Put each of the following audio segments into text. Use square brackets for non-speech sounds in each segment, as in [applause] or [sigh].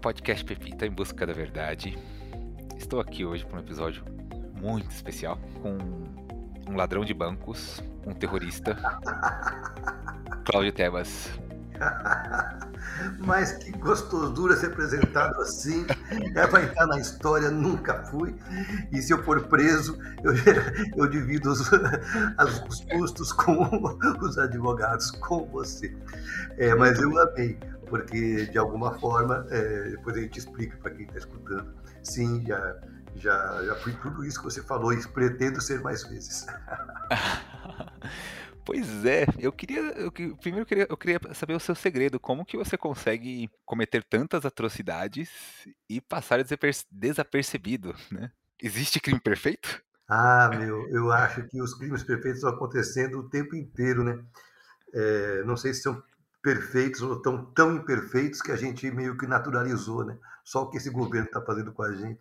podcast Pepita em busca da verdade. Estou aqui hoje para um episódio muito especial com um ladrão de bancos, um terrorista, [laughs] Cláudio Tebas. Mas que gostosura ser apresentado assim. É, vai entrar na história, nunca fui. E se eu for preso, eu, [laughs] eu divido os, [laughs] os custos com os advogados, com você. É, mas eu amei, porque de alguma forma, é, depois a gente explica para quem está escutando. Sim, já, já, já fui tudo isso que você falou e pretendo ser mais vezes. [laughs] Pois é, eu queria. Eu, primeiro eu queria, eu queria saber o seu segredo. Como que você consegue cometer tantas atrocidades e passar desapercebido, né? Existe crime perfeito? Ah, [laughs] meu, eu acho que os crimes perfeitos estão acontecendo o tempo inteiro, né? É, não sei se são perfeitos ou tão, tão imperfeitos que a gente meio que naturalizou, né? Só o que esse governo está fazendo com a gente.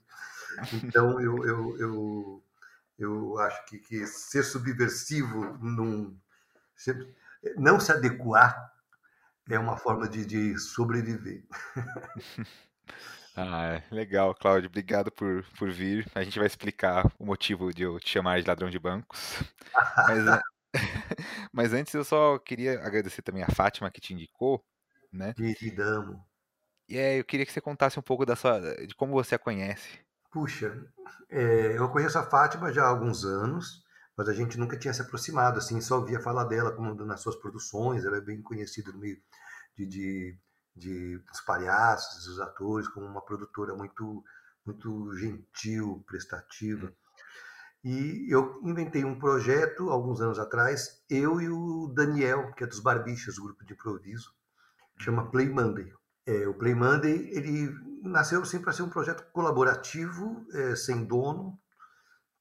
Então, eu, eu, eu, eu acho que, que ser subversivo num, não se adequar é uma forma de, de sobreviver. [laughs] Ah, legal, Cláudio. Obrigado por, por vir. A gente vai explicar o motivo de eu te chamar de ladrão de bancos. [laughs] Mas, [laughs] mas antes eu só queria agradecer também a Fátima que te indicou, né? Queridamo. E é, eu queria que você contasse um pouco da sua, de como você a conhece. Puxa, é, eu conheço a Fátima já há alguns anos mas a gente nunca tinha se aproximado, assim, só ouvia falar dela como nas suas produções, ela é bem conhecida no meio de, de, de dos palhaços, dos atores, como uma produtora muito, muito gentil, prestativa. E eu inventei um projeto alguns anos atrás, eu e o Daniel, que é dos Barbichas, grupo de improviso, que chama Play Monday. É, o Play Monday ele nasceu sempre para ser um projeto colaborativo, é, sem dono,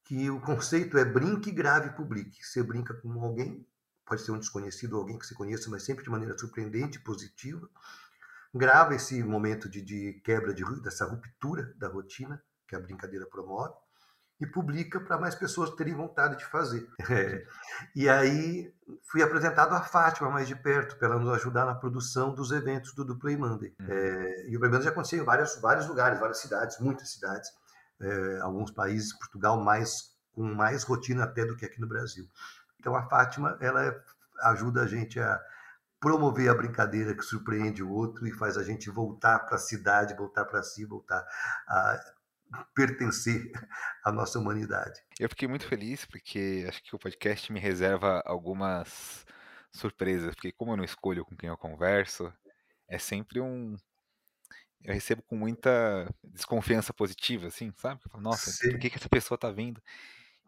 que o conceito é brinque, grave, publique. Você brinca com alguém, pode ser um desconhecido ou alguém que você conheça, mas sempre de maneira surpreendente, positiva. Grava esse momento de, de quebra de, dessa ruptura da rotina que a brincadeira promove e publica para mais pessoas terem vontade de fazer. É. E aí fui apresentado a Fátima mais de perto para ela nos ajudar na produção dos eventos do, do Play Monday. Uhum. É, e o Play Monday já aconteceu em vários, vários lugares, várias cidades, muitas cidades é, alguns países, Portugal, mais com mais rotina até do que aqui no Brasil. Então a Fátima, ela ajuda a gente a promover a brincadeira que surpreende o outro e faz a gente voltar para a cidade, voltar para si, voltar a pertencer [laughs] à nossa humanidade. Eu fiquei muito feliz porque acho que o podcast me reserva algumas surpresas, porque como eu não escolho com quem eu converso, é sempre um, eu recebo com muita desconfiança positiva, assim, sabe? Eu falo, Nossa, Sim. por que, que essa pessoa tá vindo?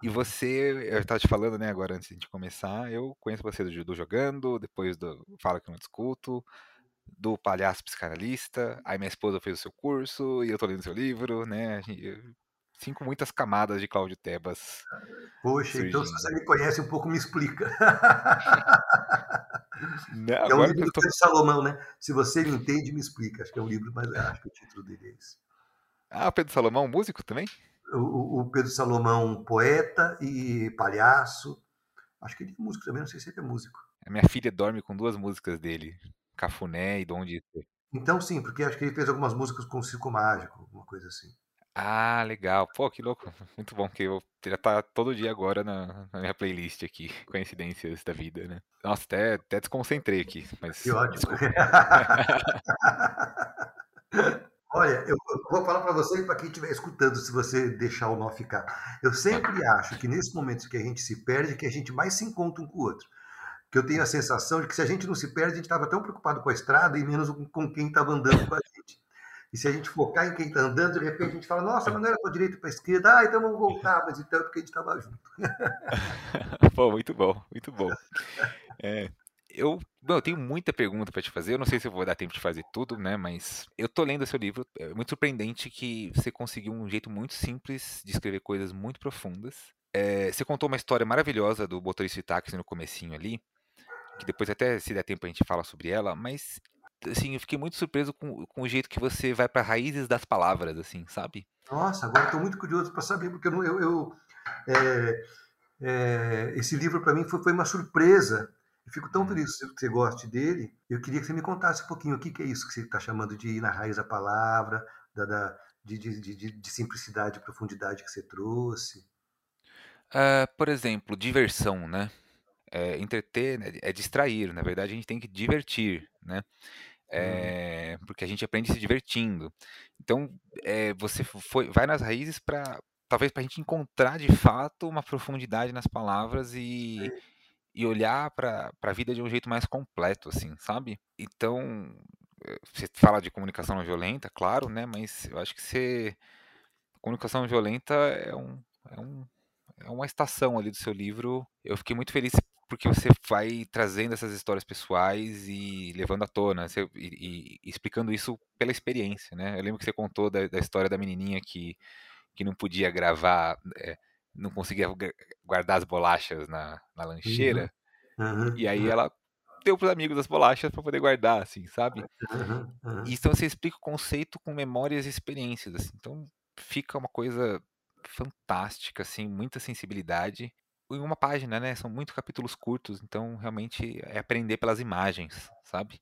E você, eu estava te falando, né, agora antes de começar, eu conheço você do, do Jogando, depois do Fala Que Eu Não Discuto, do Palhaço Psicanalista, aí minha esposa fez o seu curso, e eu tô lendo seu livro, né, sinto muitas camadas de Cláudio Tebas. Poxa, surgindo. então se você me conhece um pouco, me explica. [laughs] [laughs] Não, é um livro do tô... Salomão, né? Se você me entende, me explica. Acho que é um livro, mas acho que o título dele é esse. Ah, o Pedro Salomão, músico também? O, o, Pedro Salomão, poeta e palhaço. Acho que ele é músico também, não sei se ele é músico. A minha filha dorme com duas músicas dele, Cafuné e Dom de Então sim, porque acho que ele fez algumas músicas com o Circo Mágico, alguma coisa assim. Ah, legal. Pô, que louco. [laughs] Muito bom, que eu já tá todo dia agora na, na minha playlist aqui. [laughs] Coincidências da vida, né? Nossa, até, até desconcentrei aqui, mas Que ótimo. [laughs] Olha, eu vou falar para você e para quem estiver escutando, se você deixar o nó ficar. Eu sempre acho que nesse momento que a gente se perde, que a gente mais se encontra um com o outro. Que eu tenho a sensação de que se a gente não se perde, a gente estava tão preocupado com a estrada e menos com quem estava andando com a gente. E se a gente focar em quem está andando, de repente a gente fala, nossa, mas não era para direita para esquerda, ah, então vamos voltar, mas então é porque a gente estava junto. [laughs] Pô, muito bom, muito bom. É, eu, bom, eu tenho muita pergunta para te fazer. Eu não sei se eu vou dar tempo de fazer tudo, né? Mas eu tô lendo seu livro. É muito surpreendente que você conseguiu um jeito muito simples de escrever coisas muito profundas. É, você contou uma história maravilhosa do motorista de táxi no comecinho ali, que depois até se der tempo a gente fala sobre ela. Mas assim, eu fiquei muito surpreso com, com o jeito que você vai para raízes das palavras, assim, sabe? Nossa, agora estou muito curioso para saber, porque eu, eu, eu é, é, esse livro para mim foi, foi, uma surpresa. Eu fico tão Hum. feliz que você goste dele. Eu queria que você me contasse um pouquinho o que, que é isso que você está chamando de ir na raiz da palavra, da, da de, de, de, de, simplicidade e profundidade que você trouxe. Uh, por exemplo, diversão, né? É, entreter né? é distrair. Na verdade, a gente tem que divertir, né? É, porque a gente aprende se divertindo. Então, é, você foi, vai nas raízes para talvez para a gente encontrar de fato uma profundidade nas palavras e, e olhar para a vida de um jeito mais completo, assim, sabe? Então, você fala de comunicação não violenta, claro, né? Mas eu acho que você comunicação não violenta é um, é um é uma estação ali do seu livro. Eu fiquei muito feliz porque você vai trazendo essas histórias pessoais e levando à tona, você, e, e, explicando isso pela experiência, né? Eu lembro que você contou da, da história da menininha que, que não podia gravar, é, não conseguia guardar as bolachas na, na lancheira, uhum, e aí ela deu para os amigos as bolachas para poder guardar, assim, sabe? Uhum, então você explica o conceito com memórias e experiências, assim, então fica uma coisa fantástica, assim, muita sensibilidade em uma página, né? São muitos capítulos curtos, então realmente é aprender pelas imagens, sabe?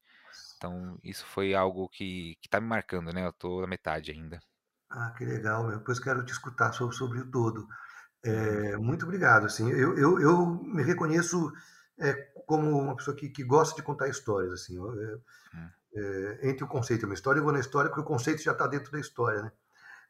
Então isso foi algo que, que tá me marcando, né? Eu tô na metade ainda. Ah, que legal. Depois quero te escutar sobre, sobre o todo. É, muito obrigado, assim. Eu, eu, eu me reconheço é, como uma pessoa que, que gosta de contar histórias, assim. Eu, hum. é, entre o conceito e uma história, eu vou na história porque o conceito já está dentro da história, né?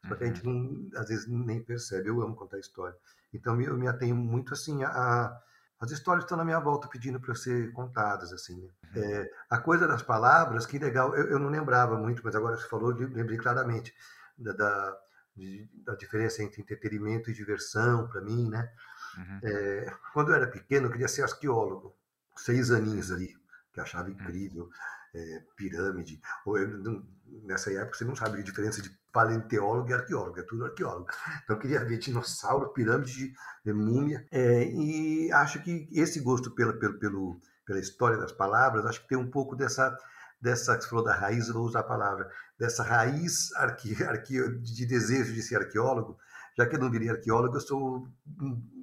Só que a gente não, às vezes nem percebe. Eu amo contar história. Então eu me atenho muito assim a, as histórias estão na minha volta pedindo para ser contadas assim. Né? Uhum. É, a coisa das palavras, que legal. Eu, eu, não lembrava muito, mas agora você falou, lembrei claramente da, da, de, da diferença entre entretenimento e diversão para mim, né? Uhum. É, quando eu era pequeno, eu queria ser arqueólogo, seis aninhos ali, que achava incrível. Uhum é, pirâmide. Ou eu, nessa época você não sabe a diferença de paleontólogo e arqueólogo, é tudo arqueólogo. Então eu queria ver dinossauro, pirâmide, de, múmia. É, e acho que esse gosto pela, pelo, pelo, pela história das palavras, acho que tem um pouco dessa dessa que você falou da raiz, eu vou usar a palavra, dessa raiz arque, arque, de desejo de ser arqueólogo, já que eu não virei arqueólogo, eu sou,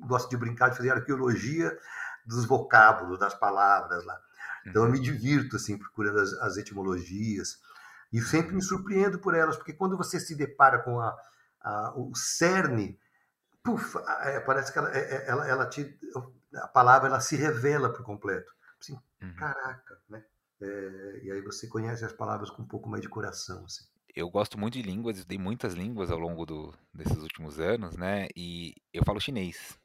gosto de brincar, de fazer arqueologia dos vocábulos, das palavras lá. Então eu me divirto assim procurando as, as etimologias e sempre me surpreendo por elas, porque quando você se depara com a, a o cerne, puf, é, parece que ela, é, é, ela, ela te, a palavra ela se revela por completo. Assim, uhum. Caraca, né? É, e aí você conhece as palavras com um pouco mais de coração. Assim. Eu gosto muito de línguas, estudei muitas línguas ao longo do, desses últimos anos, né? E eu falo chinês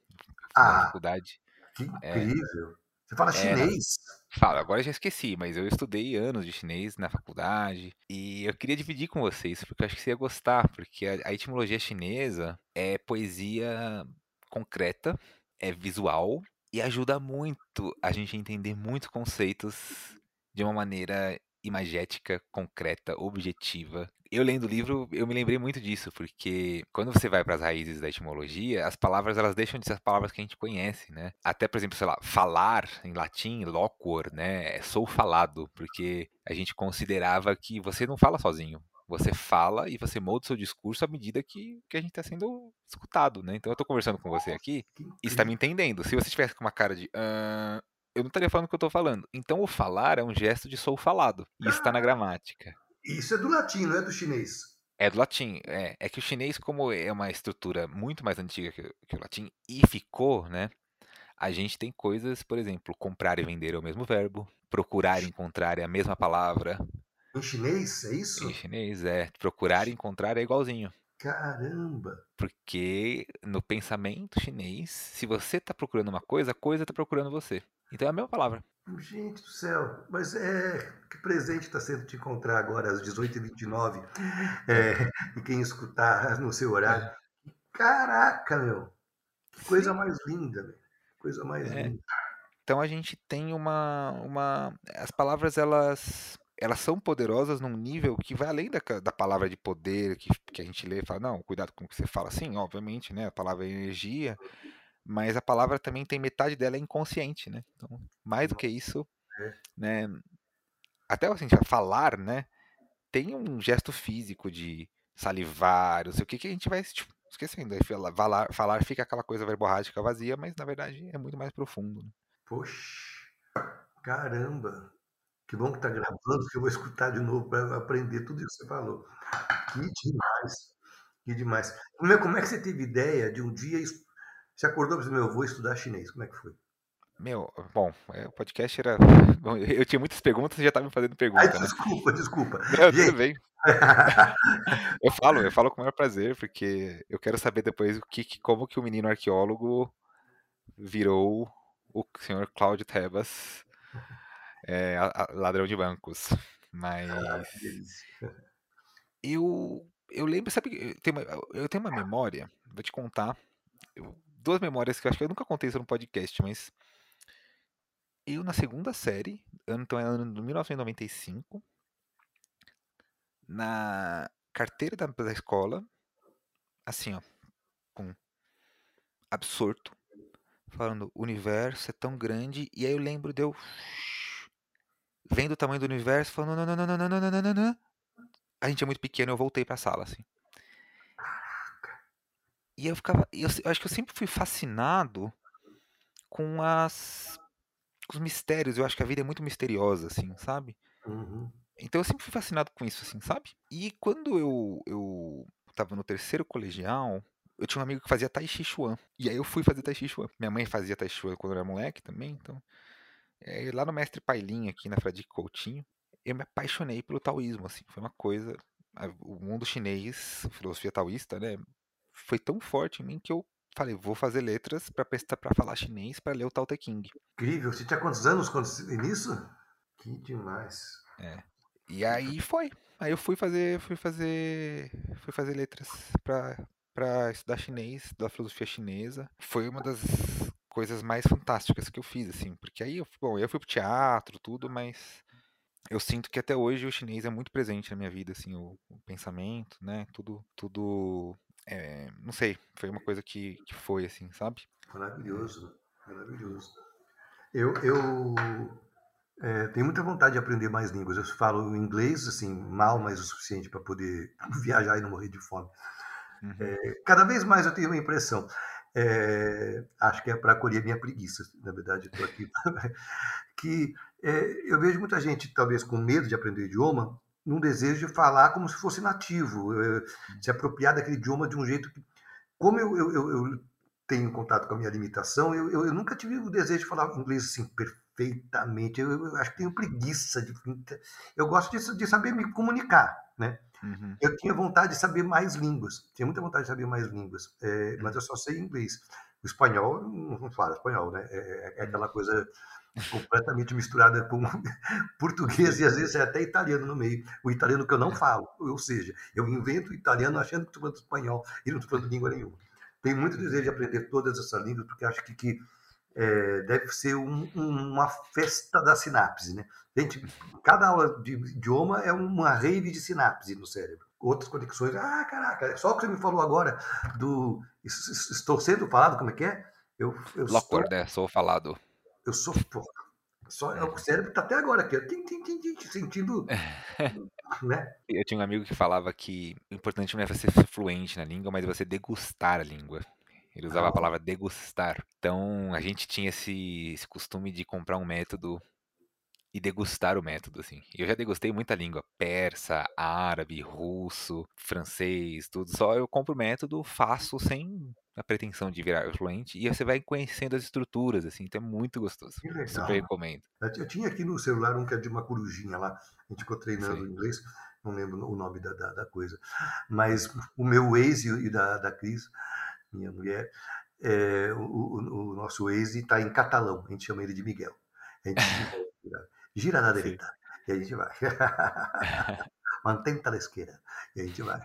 ah, na faculdade. Que incrível! É, você fala é, chinês? Falo, agora eu já esqueci, mas eu estudei anos de chinês na faculdade e eu queria dividir com vocês, porque eu acho que você ia gostar, porque a, a etimologia chinesa é poesia concreta, é visual e ajuda muito a gente a entender muitos conceitos de uma maneira imagética, concreta, objetiva. Eu lendo o livro, eu me lembrei muito disso, porque quando você vai para as raízes da etimologia, as palavras elas deixam de ser as palavras que a gente conhece, né? Até, por exemplo, sei lá, falar em latim, loquor, né? É sou falado, porque a gente considerava que você não fala sozinho. Você fala e você molda o seu discurso à medida que, que a gente está sendo escutado, né? Então eu estou conversando com você aqui e está me entendendo. Se você tivesse com uma cara de uh, eu não estaria falando o que eu estou falando. Então, o falar é um gesto de sou falado. E isso está na gramática. Isso é do latim, não é do chinês. É do latim. É, é que o chinês, como é uma estrutura muito mais antiga que, que, o latim, e ficou, né? A gente tem coisas, por exemplo, comprar e vender é o mesmo verbo, procurar e encontrar é a mesma palavra. Em chinês, é isso? Em chinês, é. Procurar e encontrar é igualzinho. Caramba! Porque no pensamento chinês, se você está procurando uma coisa, a coisa está procurando você. Então é a mesma palavra. Gente do céu, mas é que presente está sendo te encontrar agora às 18h29 é, [laughs] e quem escutar no seu horário. É. Caraca, meu! Que coisa mais linda. Coisa mais é. linda. Então a gente tem uma, uma. As palavras elas elas são poderosas num nível que vai além da, da palavra de poder que, que a gente lê e fala, não, cuidado com o que você fala. Sim, obviamente, né? A palavra é energia, mas a palavra também tem metade dela é inconsciente, né? Então, mais do que isso, é. né? Até assim, falar, né? Tem um gesto físico de salivar, não sei o que, que a gente vai tipo, esquecendo. Falar, falar fica aquela coisa verborrágica vazia, mas na verdade é muito mais profundo. Né? Poxa, Caramba! Que bom que tá gravando, que eu vou escutar de novo para aprender tudo isso que você falou. Que demais! Que demais. Como é, como é que você teve ideia de um dia. Você acordou e disse: Meu, eu vou estudar chinês. Como é que foi? Meu, bom, é, o podcast era. [laughs] Bom, eu tinha muitas perguntas e já estava me fazendo pergunta, Ai, né? desculpa, desculpa. [laughs] Não, tudo bem. [laughs] Eu falo, eu falo com o maior prazer, porque eu quero saber depois o que, como que o menino arqueólogo virou o senhor Cláudio Tebas, é, a- a- ladrão de bancos. Mas delícia. eu, eu lembro, sabe, eu tenho uma, eu tenho uma memória, vou te contar, eu- duas memórias que eu acho que eu nunca contei isso no podcast, mas eu na segunda série, então é ano de 1995, na carteira da, da escola, assim, ó, com absorto, falando, o universo é tão grande, e aí eu lembro de eu vendo o tamanho do universo, falando, não, não, não, não, não, não, não, não, não. A gente é muito pequeno, eu voltei pra sala, assim. E eu ficava, eu, eu acho que eu sempre fui fascinado com as, com os mistérios, eu acho que a vida é muito misteriosa, assim, sabe? Uhum. Então eu sempre fui fascinado com isso, assim, sabe? E quando eu, eu tava no terceiro colegial, eu tinha um amigo que fazia Tai Chi Chuan. E aí eu fui fazer Tai Chi Chuan. Minha mãe fazia Tai Chi Chuan quando eu era moleque também, então... é, lá no Mestre Pailinho, aqui na Fradique Coutinho, eu me apaixonei pelo taoísmo, assim. Foi uma coisa... O mundo chinês, filosofia taoísta, né? Foi tão forte em mim que eu falei, vou fazer letras prestar para falar chinês pra ler o Tao Te Ching. Incrível. Você tinha quantos anos quando nisso? Que demais. E aí foi. Aí eu fui fazer, fui fazer, fui fazer letras pra para estudar chinês, estudar filosofia chinesa. Foi uma das coisas mais fantásticas que eu fiz, assim, porque aí, eu, bom, eu fui pro teatro, tudo, mas eu sinto que até hoje o chinês é muito presente na minha vida, assim, o, o pensamento, né, tudo, tudo, é, não sei, foi uma coisa que, que foi, assim, sabe? Maravilhoso. Maravilhoso. Eu, eu é, tenho muita vontade de aprender mais línguas. Eu falo inglês, assim, mal, mas o suficiente para poder [laughs] viajar e não morrer de fome. Uhum. Cada vez mais eu tenho uma impressão. é, acho que é para acolher minha preguiça, na verdade, estou aqui. [laughs] que é, eu vejo muita gente, talvez com medo de aprender idioma, num desejo de falar como se fosse nativo, é, se apropriar daquele idioma de um jeito que. Como eu, eu, eu, tenho contato com a minha limitação, eu, eu, nunca tive o desejo de falar inglês assim perfeitamente. Eu, acho que tenho preguiça de. Eu gosto de, de saber me comunicar, né? Uhum. Eu tinha vontade de saber mais línguas, tinha muita vontade de saber mais línguas, é, mas eu só sei inglês. O espanhol, não falo espanhol, né? É, é aquela coisa completamente misturada com [laughs] português e às vezes é até italiano no meio. O italiano que eu não falo, ou seja, eu invento italiano achando que estou falando espanhol e não estou falando língua nenhuma. Tenho muito desejo de aprender todas essas línguas, porque acho que, que é, deve ser um, um, uma festa da sinapse, né? Gente, cada aula de idioma é uma rave de sinapse no cérebro. Outras conexões. Ah, caraca, só o que você me falou agora do. Estou sendo falado, como é que é? Eu, eu Lockwood, estou, né? Sou falado. Eu sou. Porra, só, é. O cérebro está até agora aqui, tim, tim, tim, tim, sentindo. [laughs] né? Eu tinha um amigo que falava que o importante não é você ser fluente na língua, mas você degustar a língua. Ele usava ah. a palavra degustar. Então a gente tinha esse, esse costume de comprar um método e degustar o método, assim. Eu já degustei muita língua, persa, árabe, russo, francês, tudo. Só eu compro o método, faço sem a pretensão de virar fluente e você vai conhecendo as estruturas, assim. Então é muito gostoso. Super recomendo. Eu tinha aqui no celular um que é de uma corujinha lá. A gente ficou treinando Sim. inglês, não lembro o nome da, da, da coisa. Mas o meu Waze e da, da Cris, minha mulher, é, o, o, o, nosso Waze está em catalão. A gente chama ele de Miguel. A gente [laughs] gira na direita. Sim. E a gente vai. [laughs] Mantém a esquerda. E a gente vai.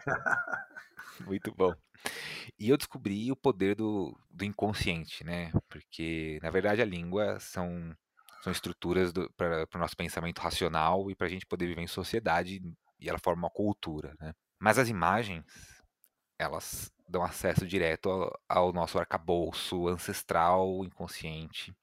Muito bom. E eu descobri o poder do, do inconsciente, né? Porque, na verdade, a língua são, são estruturas para o nosso pensamento racional e para a gente poder viver em sociedade e ela forma uma cultura, né? Mas as imagens, elas dão acesso direto ao, ao nosso arcabouço ancestral, inconsciente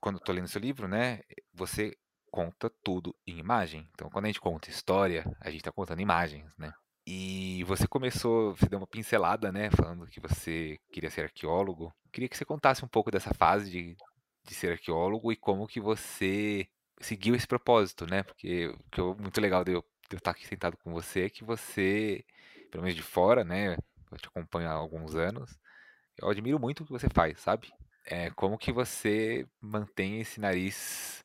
quando eu tô lendo seu livro, né, você conta tudo em imagem. Então, quando a gente conta história, a gente tá contando imagens, né? E você começou, você deu uma pincelada, né, falando que você queria ser arqueólogo. Queria que você contasse um pouco dessa fase de de ser arqueólogo e como que você seguiu esse propósito, né? Porque o que é muito legal de eu, de eu estar aqui sentado com você é que você, pelo menos de fora, né? Eu te acompanho há alguns anos. Eu admiro muito o que você faz, sabe? É, como que você mantém esse nariz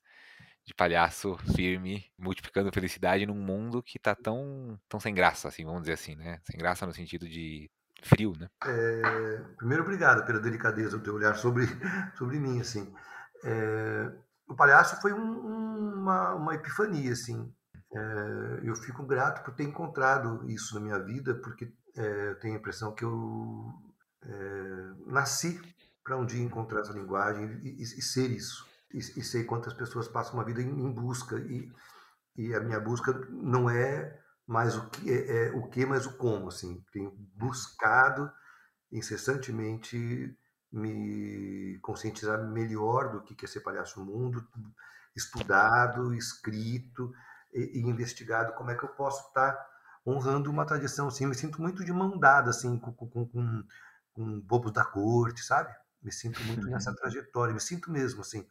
de palhaço firme, multiplicando felicidade num mundo que tá tão, tão sem graça, assim, vamos dizer assim, né? Sem graça no sentido de frio, né? É, primeiro, obrigado pela delicadeza do teu olhar sobre, [laughs] sobre mim, assim. É, o palhaço foi um, uma, uma epifania, assim. É, eu fico grato por ter encontrado isso na minha vida, porque é, eu tenho a impressão que eu é, nasci para um dia encontrar essa linguagem e, e, e ser isso. E, e, sei quantas pessoas passam uma vida em, em busca e, e a minha busca não é mais o que é, é, o que, mas o como, assim. Tenho buscado incessantemente me conscientizar melhor do que é ser palhaço no mundo, estudado, escrito e, e, investigado como é que eu posso estar honrando uma tradição assim. Me sinto muito de mão dada assim com, com, com, com bobos da corte, sabe? Me sinto muito nessa [laughs] trajetória, me sinto mesmo assim.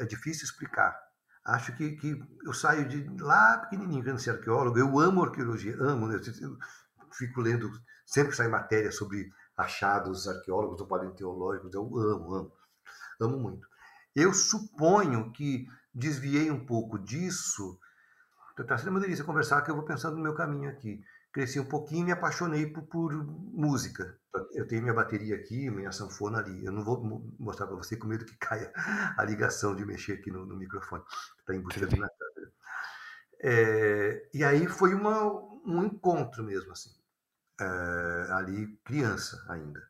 É difícil explicar. Acho que, que eu saio de lá pequenininho, querendo ser arqueólogo. Eu amo arqueologia, amo. Né? Eu fico lendo, sempre sai matéria sobre achados arqueólogos ou paleontológicos. Eu amo, amo, amo muito. Eu suponho que desviei um pouco disso. Está sendo uma delícia conversar, que eu vou pensando no meu caminho aqui. Cresci um pouquinho e me apaixonei por, por, música. Eu tenho minha bateria aqui, minha sanfona ali. Eu não vou mostrar para você com medo que [laughs] caia a ligação de mexer aqui no, no microfone. Está embutido na câmera. É, e aí foi uma, um encontro mesmo, assim é, ali criança ainda.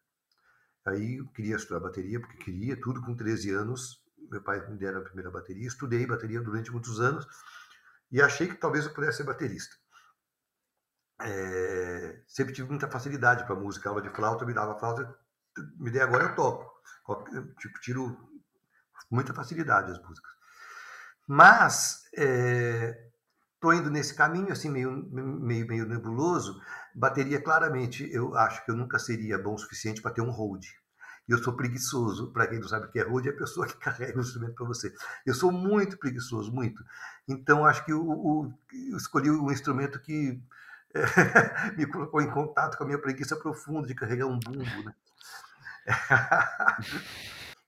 Aí eu queria estudar bateria, porque queria, tudo com 13 anos. Meu pai me deram a primeira bateria, estudei bateria durante muitos anos e achei que talvez eu pudesse ser baterista. É, sempre tive muita facilidade para música, aula de flauta, me dava flauta, me dei agora eu toco. Tipo, tiro muita facilidade as músicas. Mas estou é, indo nesse caminho, assim, meio, meio, meio nebuloso, Bateria, claramente, eu acho que eu nunca seria bom o suficiente para ter um hold. Eu sou preguiçoso. Para quem não sabe o que é hold, é a pessoa que [laughs] carrega o instrumento para você. Eu sou muito preguiçoso, muito. Então, acho que o, eu escolhi um instrumento que é, [laughs] me colocou em contato com a minha preguiça profunda de carregar um bumbo. Né? [laughs]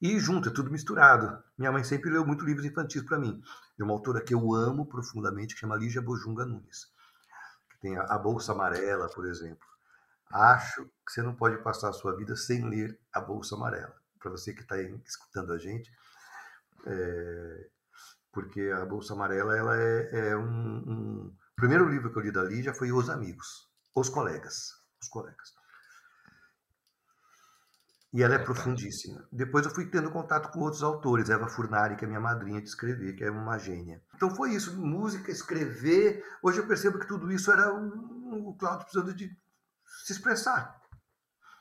e junto, é tudo misturado. Minha mãe sempre leu muito livros infantis para mim. É uma autora que eu amo profundamente, que chama Lígia Bojunga Nunes tem a, a Bolsa Amarela, por exemplo. Acho que você não pode passar a sua vida sem ler a Bolsa Amarela. Para você que está escutando a gente, é, porque a Bolsa Amarela ela é, é um, um, O primeiro livro que eu li da Lígia foi Os Amigos, Os Colegas. Os Colegas. E ela é profundíssima. Depois eu fui tendo contato com outros autores, Eva Furnari, que é minha madrinha de escrever, que é uma gênia. Então foi isso, música, escrever. Hoje eu percebo que tudo isso era o, o Cláudio precisando de se expressar.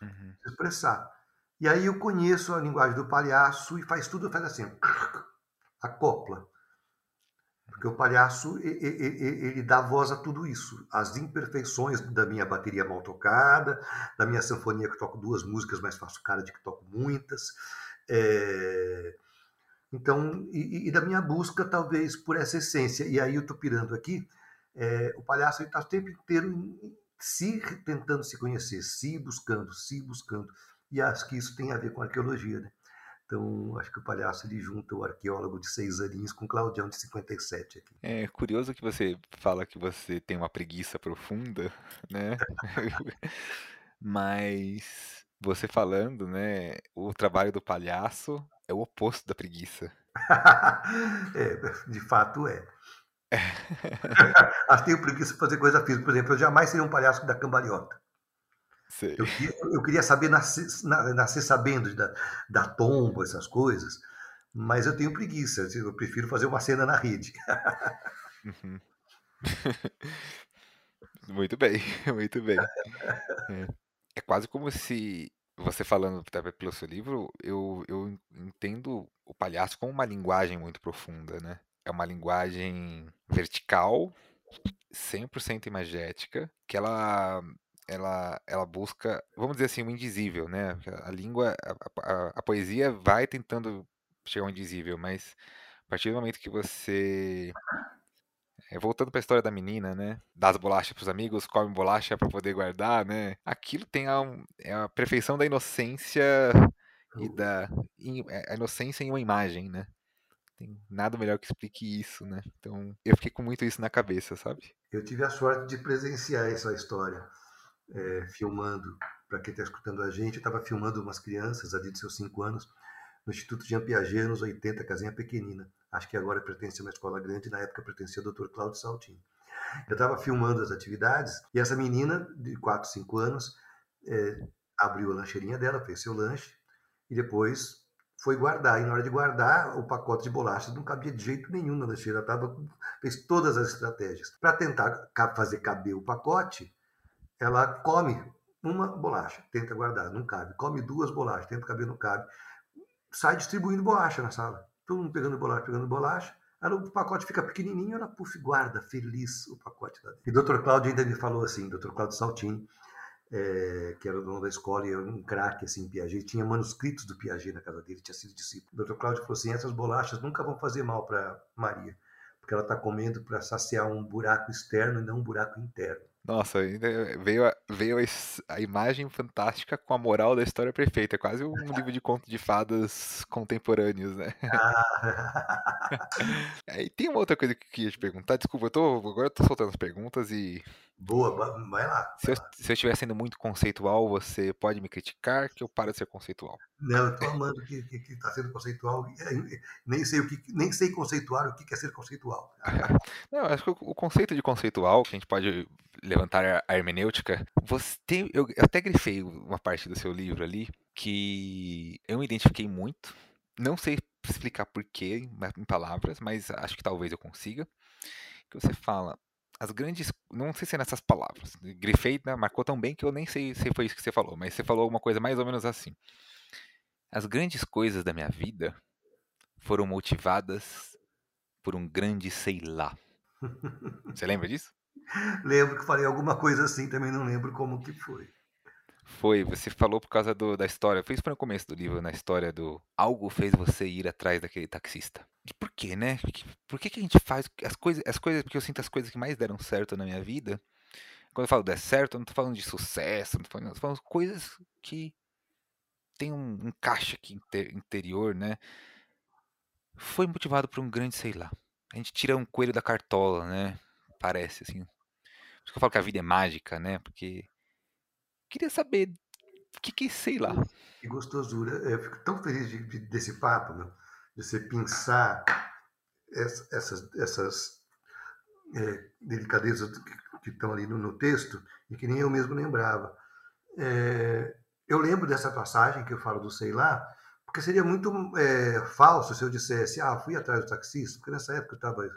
Uhum. Se expressar. E aí eu conheço a linguagem do palhaço e faz tudo, faz assim, acopla. Porque o palhaço, ele dá voz a tudo isso. As imperfeições da minha bateria mal tocada, da minha sinfonia que toco duas músicas, mas faço cara de que toco muitas. É... Então, e, e, da minha busca, talvez, por essa essência. E aí eu estou pirando aqui, é, o palhaço está o tempo inteiro se tentando se conhecer, se buscando, se buscando. E acho que isso tem a ver com arqueologia, né? Então, acho que o palhaço ele junta o arqueólogo de seis aninhos com o Claudião de 57 aqui. É curioso que você fala que você tem uma preguiça profunda, [laughs] né? [laughs] Mas você falando, né? O trabalho do palhaço é o oposto da preguiça. [laughs] é, de fato é. Acho que tenho preguiça de fazer coisa física. Por exemplo, eu jamais seria um palhaço da cambalhota. Eu queria, eu queria, saber nascer, nascer sabendo da, da tomba, essas coisas, mas eu tenho preguiça. Eu prefiro fazer uma cena na rede. Uhum. muito bem, [laughs] muito bem. É. é, quase como se você falando pelo seu livro, eu, eu entendo o palhaço como uma linguagem muito profunda, né? É uma linguagem vertical, 100% imagética, que ela ela, ela busca, vamos dizer assim, o indizível, né? A língua, a, a, a poesia vai tentando chegar ao indizível, mas a partir do momento que você é, voltando para a história da menina, né? Dá as bolachas pros amigos, come bolacha para poder guardar, né? Aquilo tem a, é a perfeição da inocência e da é, a inocência em uma imagem, né? Tem nada melhor que explique isso, né? Então, eu fiquei com muito isso na cabeça, sabe? Eu tive a sorte de presenciar essa história, é, filmando. Para quem está escutando a gente, eu estava filmando umas crianças ali de seus 5 anos no Instituto Jean Piaget, nos 80, casinha pequenina. Acho que agora pertence a uma escola grande, na época pertencia ao Dr. Cláudio Saltini. Eu estava filmando as atividades e essa menina de 4, 5 anos é, abriu a lancheirinha dela, fez seu lanche e depois foi guardar. E na hora de guardar, o pacote de bolachas não cabia de jeito nenhum na lancheira. Ela tava, fez todas as estratégias. Para tentar fazer caber o pacote, ela come uma bolacha, tenta guardar, não cabe. Come duas bolachas, tenta caber, não cabe sai distribuindo bolacha na sala. Todo mundo pegando bolacha, pegando bolacha. Aí o pacote fica pequenininho, ela puff, guarda feliz o pacote lá E o Dr. Cláudio ainda me falou assim, Dr. Cláudio Saltin, é, que era o dono da escola e era um craque assim, Piaget, tinha manuscritos do Piaget na casa dele, tinha sido discípulo. O Dr. Cláudio falou assim: essas bolachas nunca vão fazer mal para Maria, porque ela está comendo para saciar um buraco externo e não um buraco interno. Nossa, veio, a, veio a imagem fantástica com a moral da história perfeita. É quase um livro de conto de fadas contemporâneos, né? Ah. [laughs] Aí tem uma outra coisa que eu queria te perguntar. Desculpa, eu tô, agora eu tô soltando as perguntas e. Boa, vai lá. Se eu, se eu estiver sendo muito conceitual, você pode me criticar que eu paro de ser conceitual. Não, eu tô amando que, que, que tá sendo conceitual. Nem sei, o que, nem sei conceituar o que é ser conceitual. [laughs] Não, acho que o, conceito de conceitual, que a gente pode levantar a hermenêutica, você tem, eu até grifei uma parte do seu livro ali que eu me identifiquei muito. Não sei explicar porquê em palavras, mas acho que talvez eu consiga. Que você fala, as grandes. Não sei se é nessas palavras. Grifei, né, marcou tão bem que eu nem sei se foi isso que você falou, mas você falou alguma coisa mais ou menos assim. As grandes coisas da minha vida foram motivadas por um grande sei lá. Você lembra disso? [laughs] lembro que falei alguma coisa assim, também não lembro como que foi. Foi, você falou por causa do, da história. Foi isso no começo do livro, na história do algo fez você ir atrás daquele taxista. E por quê, né? Por que, que a gente faz as coisas, as coisas, porque eu sinto as coisas que mais deram certo na minha vida. Quando eu falo der certo, eu não tô falando de sucesso, não tô falando, tô falando coisas que tem um encaixe aqui inter, interior, né? Foi motivado por um grande, sei lá. A gente tira um coelho da cartola, né? Parece assim, por isso que eu falo que a vida é mágica, né? Porque queria saber o que, que sei lá. Que gostosura. Eu fico tão feliz de, de, desse papo, de você pensar essas, essas é, delicadezas que, que, estão ali no, no, texto e que nem eu mesmo lembrava. É, eu lembro dessa passagem que eu falo do sei lá, porque seria muito é, falso se eu dissesse, ah, fui atrás do taxista, porque nessa época eu estava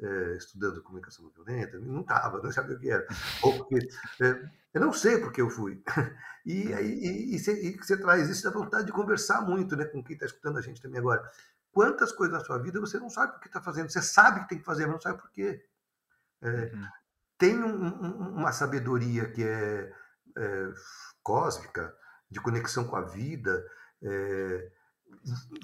é, estudando comunicação não violenta, não estava, não sabia o que era. Ou porque, é, eu não sei porque eu fui. E, você, e você traz isso da vontade de conversar muito né, com quem está escutando a gente também agora. Quantas coisas na sua vida você não sabe o que está fazendo, você sabe que tem que fazer, mas não sabe por quê. É, uhum. Tem um, um, uma sabedoria que é, é, cósmica, de conexão com a vida, é,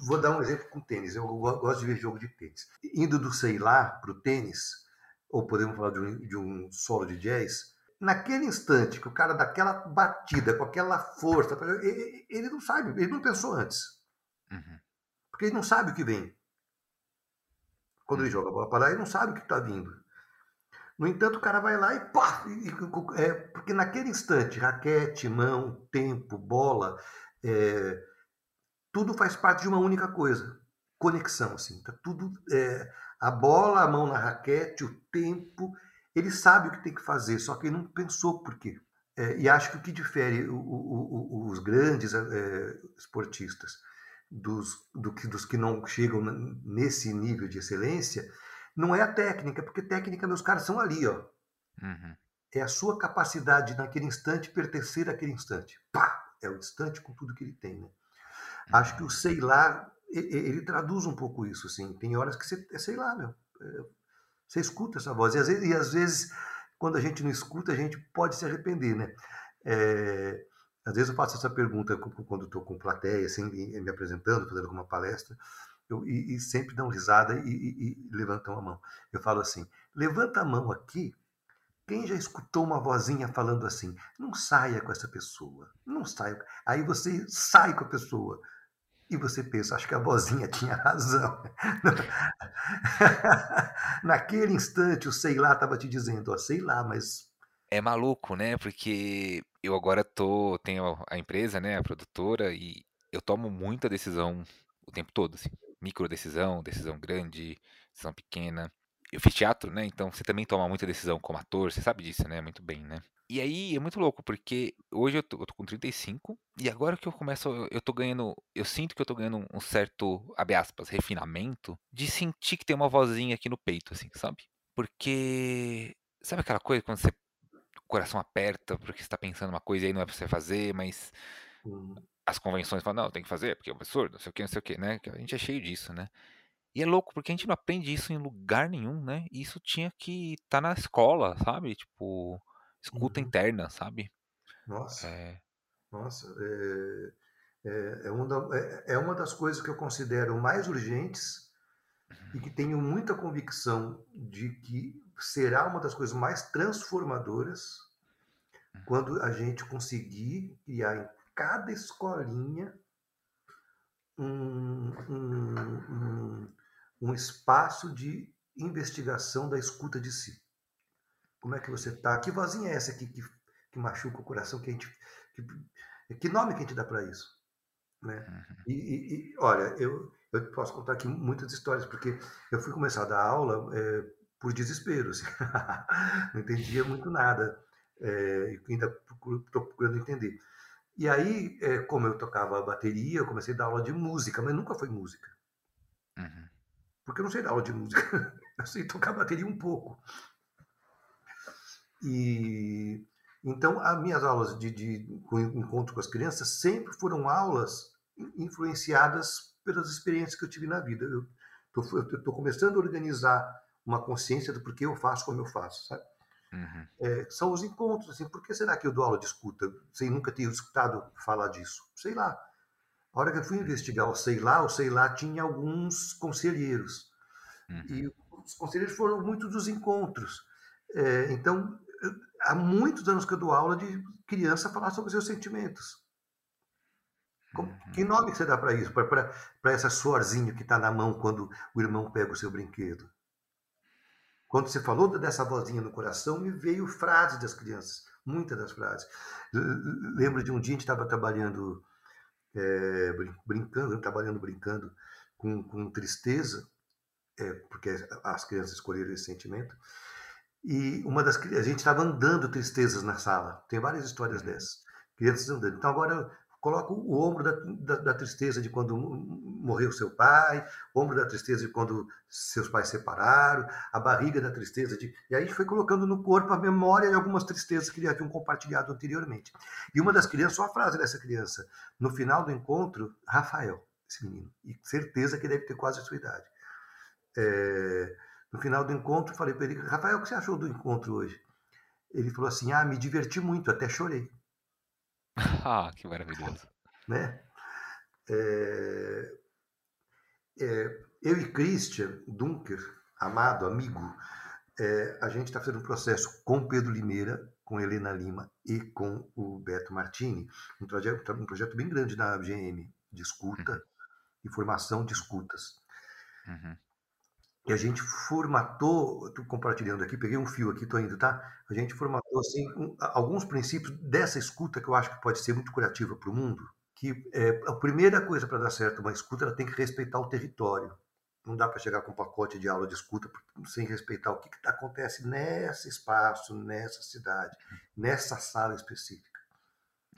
Vou dar um exemplo com tênis. Eu gosto de ver jogo de tênis. Indo do sei lá para o tênis, ou podemos falar de um, de um solo de jazz, naquele instante que o cara dá aquela batida, com aquela força, ele, não sabe, ele não pensou antes. Uhum. Porque ele não sabe o que vem. Quando ele joga a bola para lá, ele não sabe o que está vindo. No entanto, o cara vai lá e pá! E, é, porque naquele instante, raquete, mão, tempo, bola, é, tudo faz parte de uma única coisa, conexão, assim. Tá tudo é, a bola, a mão na raquete, o tempo. Ele sabe o que tem que fazer, só que ele não pensou por quê. É, e acho que o que difere o, o, o, os grandes é, esportistas dos, do que, dos que não chegam nesse nível de excelência não é a técnica, porque técnica meus caras são ali, ó. Uhum. É a sua capacidade naquele instante pertencer àquele instante. Pá! É o instante com tudo que ele tem, né? Acho que o sei lá, ele traduz um pouco isso, assim. Tem horas que você, é sei lá, meu. É, você escuta essa voz. E às, vezes, e às vezes, quando a gente não escuta, a gente pode se arrepender, né? É, às vezes eu faço essa pergunta quando estou com plateia, assim, me apresentando, fazendo alguma palestra. eu, e, e, sempre dão risada e, e, e levantam a mão. Eu falo assim: levanta a mão aqui quem já escutou uma vozinha falando assim, não saia com essa pessoa, não saia. Aí você sai com a pessoa e você pensa, acho que a vozinha [laughs] tinha razão. [laughs] Naquele instante, o sei lá estava te dizendo, ó, sei lá, mas. É maluco, né? Porque eu agora tô, tenho a empresa, né, a produtora, e eu tomo muita decisão o tempo todo, assim. Micro decisão, decisão grande, decisão pequena eu fiz teatro, né? Então você também toma muita decisão como ator, você sabe disso, né? Muito bem, né? E aí é muito louco, porque hoje eu tô, eu tô com 35 e agora que eu começo, eu tô ganhando, eu sinto que eu tô ganhando um certo, abre aspas, refinamento de sentir que tem uma vozinha aqui no peito, assim, sabe? Porque, sabe aquela coisa quando você, o coração aperta porque você tá pensando uma coisa e aí não é pra você fazer, mas uhum. as convenções falam, não, tem que fazer, porque é um absurdo, não sei o que, não sei o que, né? A gente é cheio disso, né? E é louco, porque a gente não aprende isso em lugar nenhum, né? E isso tinha que estar tá na escola, sabe? Tipo, escuta uhum. interna, sabe? Nossa. É... Nossa, é, é, é, uma da, é, é, uma das coisas que eu considero mais urgentes e que tenho muita convicção de que será uma das coisas mais transformadoras uhum. quando a gente conseguir criar em cada escolinha um, um, um, um espaço de investigação da escuta de si. Como é que você está? Que vozinha é essa aqui que, que machuca o coração? Que, a gente, que, que nome que a gente dá para isso? Né? Uhum. E, e, e, olha, eu, eu posso contar aqui muitas histórias, porque eu fui começar a dar aula é, por desespero. Assim. [laughs] Não entendia muito nada. É, ainda estou procurando entender. E aí, é, como eu tocava bateria, eu comecei a dar aula de música, mas nunca foi música. Porque eu não sei dar aula de música, [laughs] eu sei tocar bateria um pouco. E então as minhas aulas de, de com encontro com as crianças sempre foram aulas influenciadas pelas experiências que eu tive na vida. Eu estou começando a organizar uma consciência do porquê eu faço como eu faço, sabe? Uhum. É, são os encontros, assim, por que será que eu dou aula de escuta sem nunca ter escutado falar disso? Sei lá. A hora que eu fui investigar o Sei Lá, o Sei Lá tinha alguns conselheiros. Uhum. E os conselheiros foram muitos dos encontros. É, então, há muitos anos que eu dou aula de criança falar sobre seus sentimentos. Como, uhum. Que nome que você dá para isso? Para essa suorzinha que está na mão quando o irmão pega o seu brinquedo? Quando você falou dessa vozinha no coração, me veio frases das crianças, muitas das frases. Lembro de um dia a gente estava trabalhando é, brincando, trabalhando brincando com, com tristeza, é, porque as crianças escolheram esse sentimento. E uma das a gente estava andando tristezas na sala. Tem várias histórias uhum. dessas. Crianças andando. Então agora coloca o ombro da, da, da, tristeza de quando morreu seu pai, o ombro da tristeza de quando seus pais separaram, a barriga da tristeza de. E aí foi colocando no corpo a memória de algumas tristezas que ele haviam compartilhado anteriormente. E uma das crianças, só a frase dessa criança, no final do encontro, Rafael, esse menino, e certeza que deve ter quase a sua idade. É, no final do encontro, falei para ele, Rafael, o que você achou do encontro hoje? Ele falou assim: Ah, me diverti muito, até chorei. Ah, que maravilhoso. Né? É, é, eu e Christian Dunker, amado, amigo, é, a gente está fazendo um processo com Pedro Limeira, com Helena Lima e com o Beto Martini, um projeto, um projeto bem grande na GM, de escuta uhum. e formação de escutas. Uhum. E a gente formatou, estou compartilhando aqui, peguei um fio aqui, estou indo, tá? A gente formatou assim, um, alguns princípios dessa escuta que eu acho que pode ser muito curativa para o mundo. Que é, a primeira coisa para dar certo uma escuta, ela tem que respeitar o território. Não dá para chegar com um pacote de aula de escuta sem respeitar o que, que acontece nesse espaço, nessa cidade, nessa sala específica.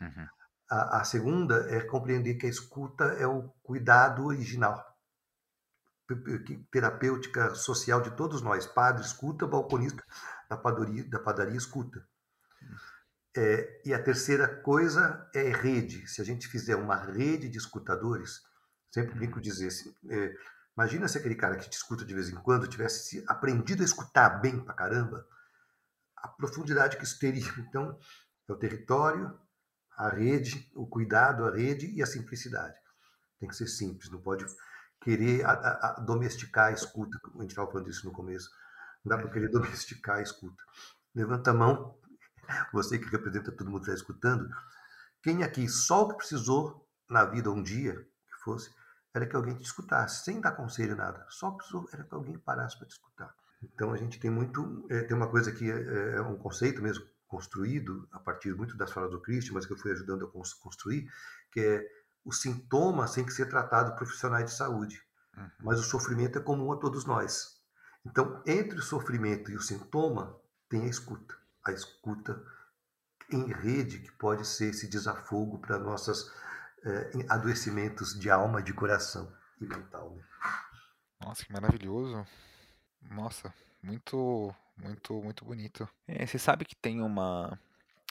Uhum. A, a segunda é compreender que a escuta é o cuidado original terapêutica social de todos nós. Padre escuta, balconista da padaria, da padaria escuta. É, e a terceira coisa é rede. Se a gente fizer uma rede de escutadores, sempre brinco dizer assim, é, imagina se aquele cara que te escuta de vez em quando tivesse aprendido a escutar bem pra caramba, a profundidade que isso teria. Então, é o território, a rede, o cuidado, a rede e a simplicidade. Tem que ser simples, não pode querer a, a, a domesticar a escuta, a gente estava falando disso no começo, não dá para querer domesticar a escuta. Levanta a mão, você que representa todo mundo que está escutando, quem aqui só o que precisou na vida um dia, que fosse, era que alguém te escutasse, sem dar conselho nada, só precisou, era que alguém parasse para te escutar. Então a gente tem muito, é, tem uma coisa que é, é um conceito mesmo construído a partir muito das falas do Christian, mas que eu fui ajudando a construir, que é o sintoma tem que ser tratado por profissionais de saúde, uhum. mas o sofrimento é comum a todos nós. Então, entre o sofrimento e o sintoma, tem a escuta. A escuta em rede, que pode ser esse desafogo para nossos é, adoecimentos de alma, de coração e mental. Né? Nossa, que maravilhoso. Nossa, muito, muito, muito bonito. É, você sabe que tem uma.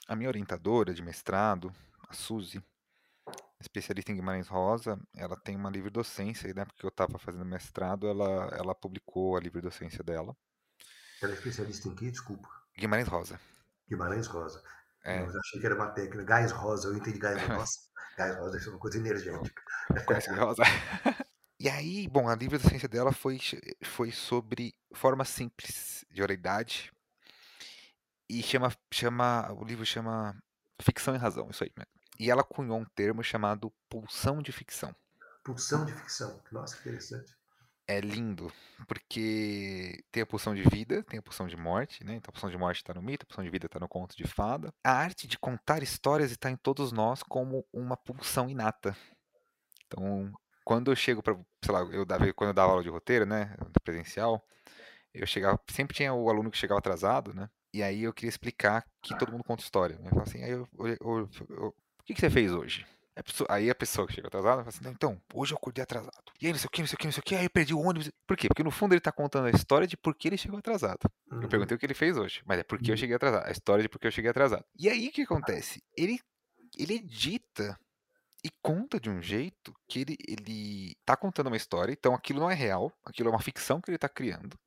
A minha orientadora de mestrado, a Suzy, especialista em Guimarães Rosa, ela tem uma livre docência, né? Porque eu estava fazendo mestrado, ela, ela publicou a livre docência dela. Ela é especialista em quê? Desculpa. Guimarães Rosa. Guimarães Rosa. É. Eu achei que era uma técnica. Gás rosa, eu entendi gás [laughs] rosa. gás rosa é uma coisa energética. [laughs] Conhece rosa? [laughs] e aí, bom, a livre docência dela foi, foi sobre forma simples de oralidade. E chama, chama. O livro chama Ficção e Razão, isso aí, né? E ela cunhou um termo chamado pulsão de ficção. Pulsão de ficção. Nossa, que interessante é lindo, porque tem a pulsão de vida, tem a pulsão de morte, né? Então a pulsão de morte está no mito, a pulsão de vida está no conto de fada. A arte de contar histórias está em todos nós como uma pulsão inata. Então, quando eu chego para, sei lá, eu dava, quando eu dava aula de roteiro, né, presencial, eu chegava, sempre tinha o aluno que chegava atrasado, né? E aí eu queria explicar que todo mundo conta história. Né? Eu assim, aí eu, eu, eu, eu o que, que você fez hoje? Aí a pessoa que chega atrasada fala assim, então, hoje eu acordei atrasado. E aí não sei o que, não sei o que, não sei o que, aí eu perdi o ônibus. Por quê? Porque no fundo ele tá contando a história de por que ele chegou atrasado. Uhum. Eu perguntei o que ele fez hoje, mas é porque uhum. eu cheguei atrasado. A história de por que eu cheguei atrasado. E aí o que acontece? Ele, ele edita e conta de um jeito que ele, ele tá contando uma história, então aquilo não é real, aquilo é uma ficção que ele tá criando,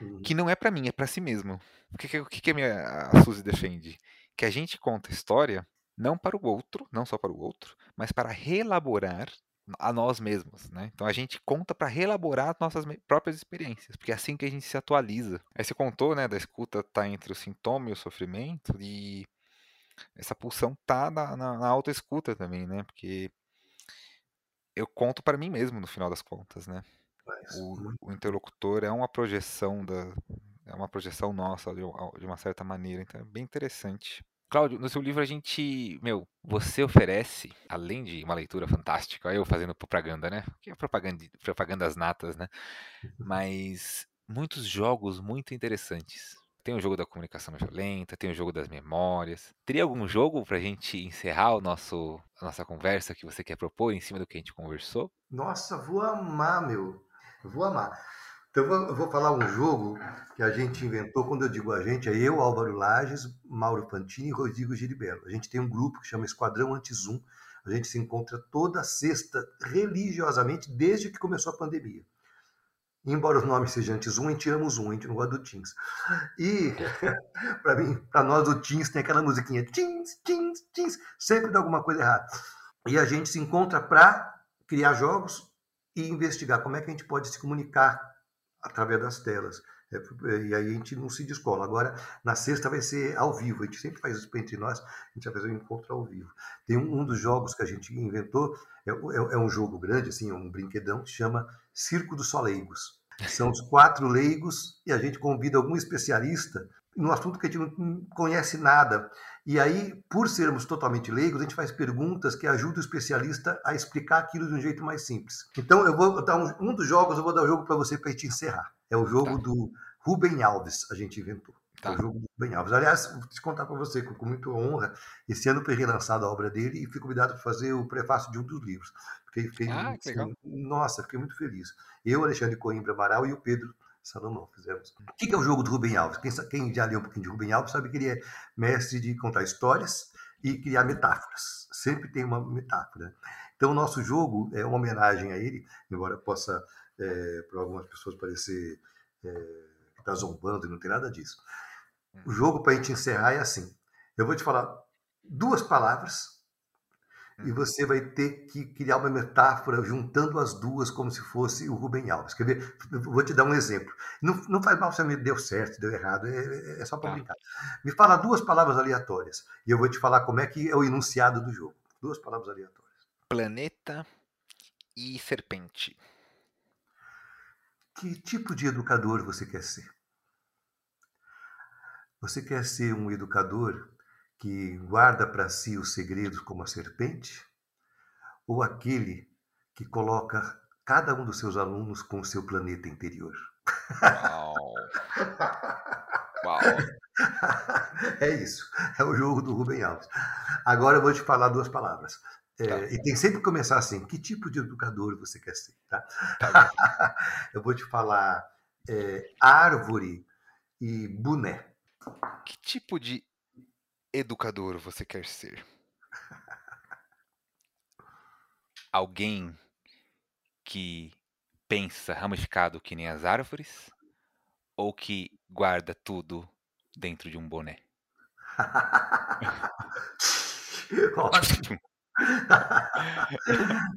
uhum. que não é para mim, é para si mesmo. O que, que, que a, minha, a Suzy defende? Que a gente conta história não para o outro, não só para o outro, mas para relaborar a nós mesmos, né? Então a gente conta para relaborar as nossas próprias experiências, porque é assim que a gente se atualiza. Aí você contou, né, da escuta tá entre o sintoma e o sofrimento e essa pulsão tá na, na, na autoescuta também, né? Porque eu conto para mim mesmo no final das contas, né? O, o, interlocutor é uma projeção da é uma projeção nossa de, de uma certa maneira, então é bem interessante. Cláudio, no seu livro a gente, meu, você oferece, além de uma leitura fantástica, eu fazendo propaganda, né? Que é propaganda, propagandas natas, né? Mas muitos jogos muito interessantes. Tem o jogo da comunicação não violenta, tem o jogo das memórias. Teria algum jogo pra gente encerrar o nosso, a nossa conversa que você quer propor em cima do que a gente conversou? Nossa, vou amar, meu. Vou amar. Então, eu vou falar um jogo que a gente inventou, quando eu digo a gente, é eu, Álvaro Lages, Mauro Fantini e Rodrigo Giribello. A gente tem um grupo que chama Esquadrão Anti-Zoom. A gente se encontra toda sexta, religiosamente, desde que começou a pandemia. Embora o nome seja Anti-Zoom, a gente ama o Zoom, a gente não gosta do Teams. E, [laughs] para mim, para nós do Teams, tem aquela musiquinha Teams, Teams, Teams, sempre dá alguma coisa errada. E a gente se encontra para criar jogos e investigar como é que a gente pode se comunicar através das telas. É, e aí a gente não se descola. Agora, na sexta vai ser ao vivo. A gente sempre faz isso entre nós, a gente vai fazer um encontro ao vivo. Tem um, um dos jogos que a gente inventou, é, é, é, um jogo grande, assim, é um brinquedão que chama Circo dos Soleigos. São os quatro leigos e a gente convida algum especialista no assunto que a gente não conhece nada. E aí, por sermos totalmente leigos, a gente faz perguntas que ajudam o especialista a explicar aquilo de um jeito mais simples. Então, eu vou dar um, um dos jogos, eu vou dar o um jogo para você para a gente encerrar. É o jogo tá. do Rubem Alves, a gente inventou. Tá. É o jogo do Rubem Alves. Aliás, vou te contar para você, com, com muita honra, esse ano foi relançada a obra dele e fui convidado para fazer o prefácio de um dos livros. Fiquei, fiquei ah, assim, nossa, fiquei muito feliz. Eu, Alexandre Coimbra Amaral e o Pedro Salomão fizemos. O que é o jogo do Rubem Alves? Quem, quem já leu um pouquinho de Rubem Alves sabe que ele é mestre de contar histórias e criar metáforas. Sempre tem uma metáfora. Então, o nosso jogo é uma homenagem a ele, embora possa, é, para algumas pessoas, parecer é, que está zombando e não tem nada disso. O jogo, para a gente encerrar, é assim: eu vou te falar duas palavras e Hum. você vai ter que criar uma metáfora juntando as duas como se fosse o Rubem Alves. Quer ver? Vou te dar um exemplo. Não, não faz mal se me deu certo, deu errado, é, é só para Tá. brincar. Me fala duas palavras aleatórias e eu vou te falar como é que é o enunciado do jogo. Duas palavras aleatórias. Planeta e serpente. Que tipo de educador você quer ser? Você quer ser um educador que guarda para si os segredos como a serpente? Ou aquele que coloca cada um dos seus alunos com o seu planeta interior? Uau. Uau. [laughs] É isso. É o jogo do Rubem Alves. Agora eu vou te falar duas palavras. É, Tá. E tem sempre que começar assim: que tipo de educador você quer ser? Tá? Tá. [laughs] Eu vou te falar é, árvore e boné. Que tipo de educador você quer ser? Alguém que pensa ramificado que nem as árvores? Ou que guarda tudo dentro de um boné? [laughs] Ótimo.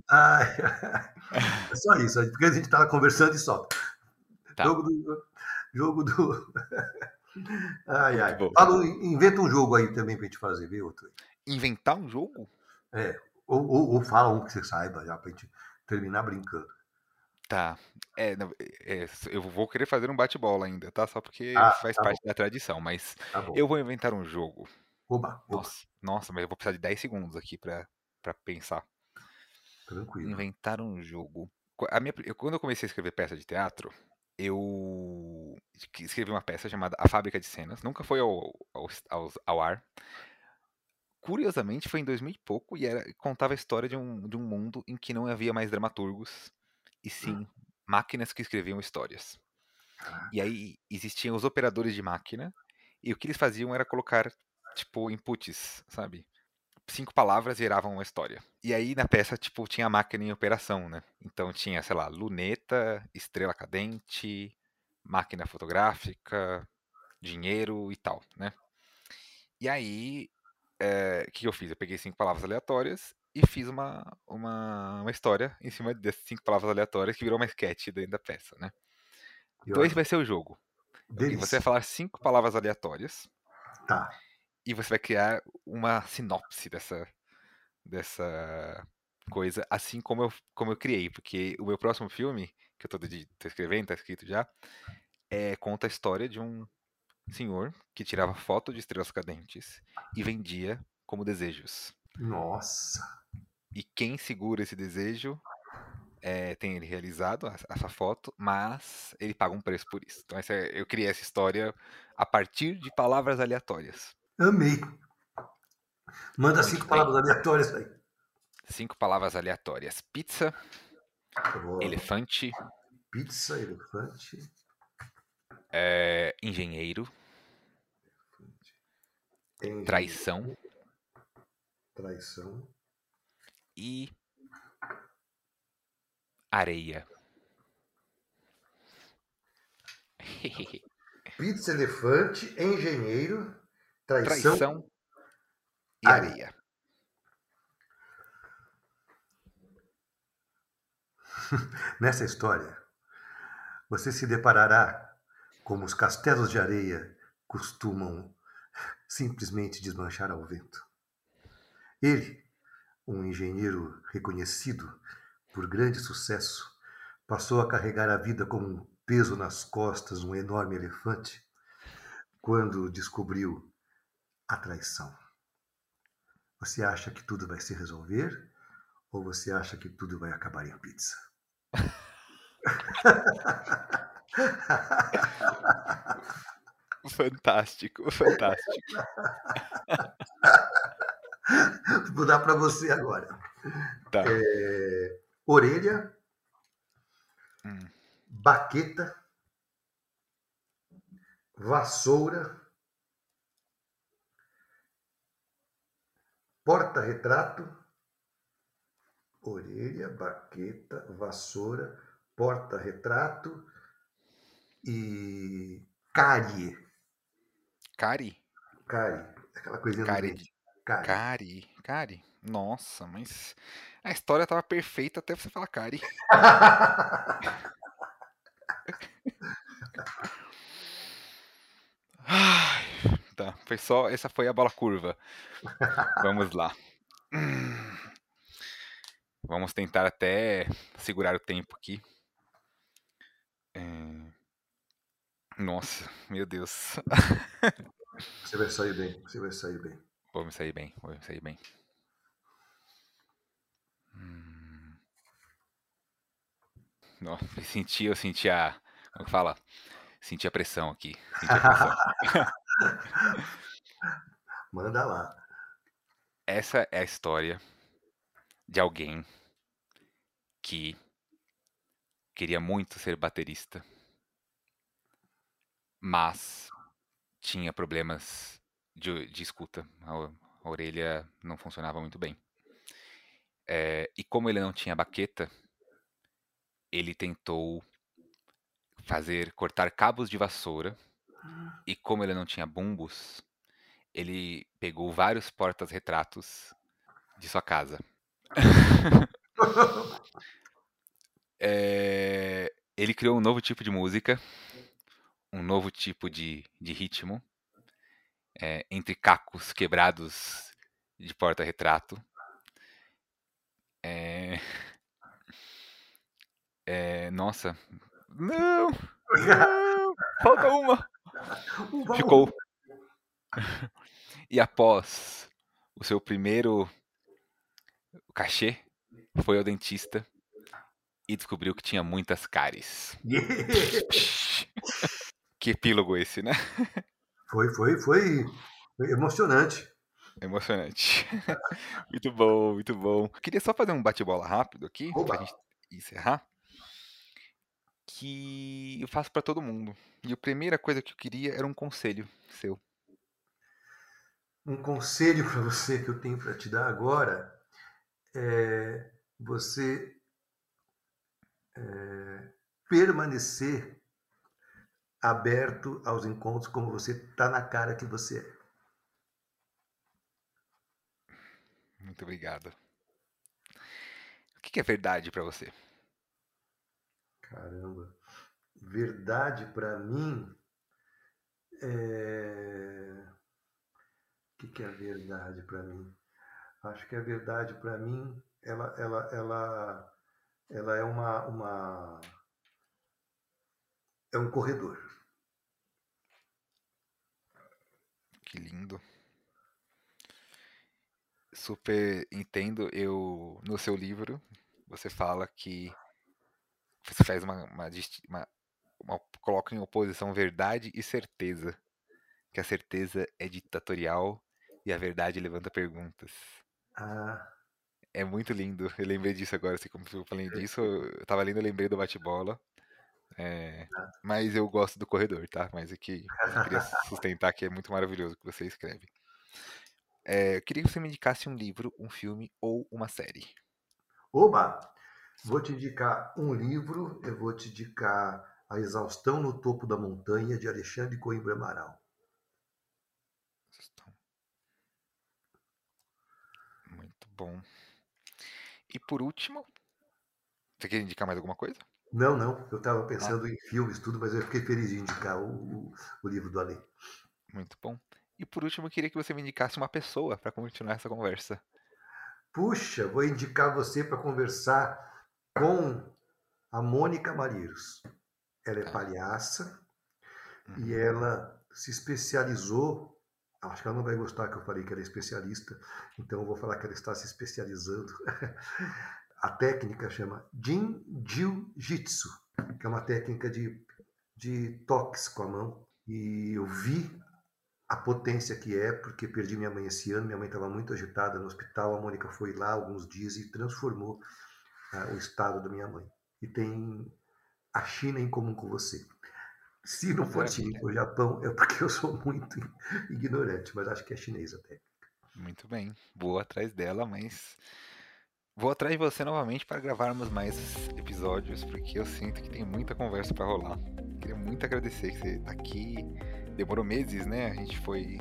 Ai, é só isso, porque a gente estava conversando e solta. Tá. Jogo do. Jogo do. Ai, ai. Bom. Fala, inventa um jogo aí também pra gente fazer, viu? Outro. Inventar um jogo? É, ou, ou, ou fala um que você saiba já pra gente terminar brincando. Tá. É, não, é, eu vou querer fazer um bate-bola ainda, tá? Só porque Ah, faz tá parte da tradição, mas Tá bom. eu vou inventar um jogo. Oba, oba, Nossa, nossa, mas eu vou precisar de 10 segundos aqui pra, pra pensar. tranquilo. Inventar um jogo. A minha, eu- quando eu comecei a escrever peça de teatro, eu escrevi uma peça chamada A Fábrica de Cenas. Nunca foi ao, ao, aos- ao ar. Curiosamente, foi em 2000 e pouco e era, contava a história de um, de um mundo em que não havia mais dramaturgos, e sim máquinas que escreviam histórias. E aí existiam os operadores de máquina, e o que eles faziam era colocar, tipo, inputs, sabe? Cinco palavras geravam uma história. E aí na peça, tipo, tinha a máquina em operação, né? Então tinha, sei lá, luneta, estrela cadente, máquina fotográfica, dinheiro e tal, né? E aí, é, o que eu fiz? Eu peguei cinco palavras aleatórias e fiz uma, uma, uma história em cima dessas cinco palavras aleatórias que virou uma sketch dentro da peça, né? Esse vai ser o jogo. Delícia. você vai falar cinco palavras aleatórias Tá. E você vai criar uma sinopse dessa, dessa coisa, assim como eu, como eu criei, porque o meu próximo filme, que eu tô, de- tô escrevendo, tá escrito já, é, conta a história de um senhor que tirava foto de estrelas cadentes e vendia como desejos. Nossa. E quem segura esse desejo é, tem ele realizado, essa- foto, mas ele paga um preço por isso. Então essa eu criei essa história a partir de palavras aleatórias. Amei. Manda Muito cinco bem. palavras aleatórias aí. Cinco palavras aleatórias: pizza, vou- elefante, Pizza, elefante. é, engenheiro, engenheiro, traição Traição. e areia. [laughs] Pizza, elefante, engenheiro, traição. Traição e areia. areia. [laughs] Nessa história, você se deparará como os castelos de areia costumam simplesmente desmanchar ao vento. Ele, um engenheiro reconhecido por grande sucesso, passou a carregar a vida como um peso nas costas um enorme elefante quando descobriu a traição. Você acha que tudo vai se resolver ou você acha que tudo vai acabar em pizza? [laughs] Fantástico, fantástico. [laughs] Vou dar para você agora. Tá. É, orelha, Hum. baqueta, vassoura, porta-retrato, orelha, baqueta, vassoura, porta-retrato e cárie. Cari? Cárie, aquela coisinha Cárie. dente. Cárie. Cari? Cari? Nossa, mas a história tava perfeita até você falar Kari. Ai, [laughs] [laughs] tá, foi só. Essa foi a bola curva. Vamos lá. Vamos tentar até segurar o tempo aqui. É... Nossa, meu Deus. [laughs] Você vai sair bem, você vai sair bem. Vou me sair bem, vou me sair bem. Hum... Nossa, eu senti, eu senti a. Como que fala? Senti a pressão aqui. Senti a pressão. [laughs] [laughs] Manda lá. Essa é a história de alguém que queria muito ser baterista, mas tinha problemas de, de escuta. A, a, orelha não funcionava muito bem. É, e como ele não tinha baqueta, ele tentou fazer cortar cabos de vassoura. E como ele não tinha bumbos, ele pegou vários portas-retratos de sua casa. é, [laughs] ele criou um novo tipo de música, um novo tipo de, de ritmo, é, entre cacos quebrados de porta-retrato. É, é, [laughs] nossa, não, não, falta uma. [laughs] Ficou. E após o seu primeiro cachê, foi ao dentista e descobriu que tinha muitas cáries. [laughs] que epílogo esse, né? Foi, foi, foi emocionante. Emocionante. [laughs] muito bom, muito bom. Queria só fazer um bate-bola rápido aqui, Oba. pra gente encerrar. Que eu faço para todo mundo. E a primeira coisa que eu queria era um conselho seu. Um conselho para você que eu tenho para te dar agora é você é, permanecer aberto aos encontros como você está na cara que você é. Muito obrigado. O que é verdade para você? Caramba. Verdade para mim é... O que é verdade para mim? Acho que a verdade para mim, ela, ela, ela, ela é uma, uma é um corredor. Que lindo. Super entendo. Eu no seu livro você fala que você faz uma, uma, uma, uma coloca em oposição verdade e certeza, que a certeza é ditatorial e a verdade levanta perguntas. Ah. É muito lindo. Eu lembrei disso agora, assim como eu falei disso, eu tava lendo, eu lembrei do bate-bola. É, mas eu gosto do corredor, tá? Mas aqui eu queria [laughs] sustentar que é muito maravilhoso o que você escreve. É, eu queria que você me indicasse um livro, um filme ou uma série. Oba! Vou te indicar um livro, eu vou te indicar A Exaustão no Topo da Montanha, de Alexandre Coimbra Amaral. Muito bom. E por último, você quer indicar mais alguma coisa? Não, não. Eu estava pensando ah. em filmes, tudo, mas eu fiquei feliz de indicar o, o, o livro do Ale. Muito bom. E por último, eu queria que você me indicasse uma pessoa para continuar essa conversa. Puxa, vou indicar você para conversar com a Mônica Malheiros. Ela é tá. palhaça uhum. e ela se especializou. Acho que ela não vai gostar que eu falei que ela é especialista, então eu vou falar que ela está se especializando [laughs] a técnica chama Jin Jiu-Jitsu, que é uma técnica de, de toques com a mão. E eu vi a potência que é, porque perdi minha mãe esse ano, minha mãe estava muito agitada no hospital, a Mônica foi lá alguns dias e transformou o estado da minha mãe. E tem a China em comum com você. Se não for China o Japão, é porque eu sou muito [laughs] ignorante, mas acho que é chinesa a técnica. Muito bem, vou atrás dela, mas Vou atrás de você novamente para gravarmos mais episódios, porque eu sinto que tem muita conversa para rolar. Queria muito agradecer que você tá aqui. Demorou meses, né? A gente foi,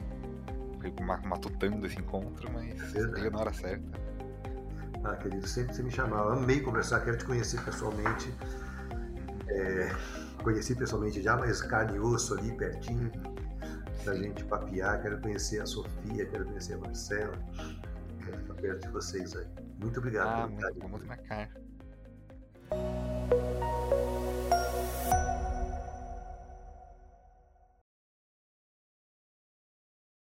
foi matutando esse encontro, mas é veio na hora certa. Ah, querido, sempre você me chamava. Amei conversar, quero te conhecer pessoalmente. É, conheci pessoalmente já, mas carne e osso ali pertinho pra gente papiar. Quero conhecer a Sofia, quero conhecer a Marcela. Quero estar perto de vocês aí. Muito obrigado. Ah, muito, muito na cara.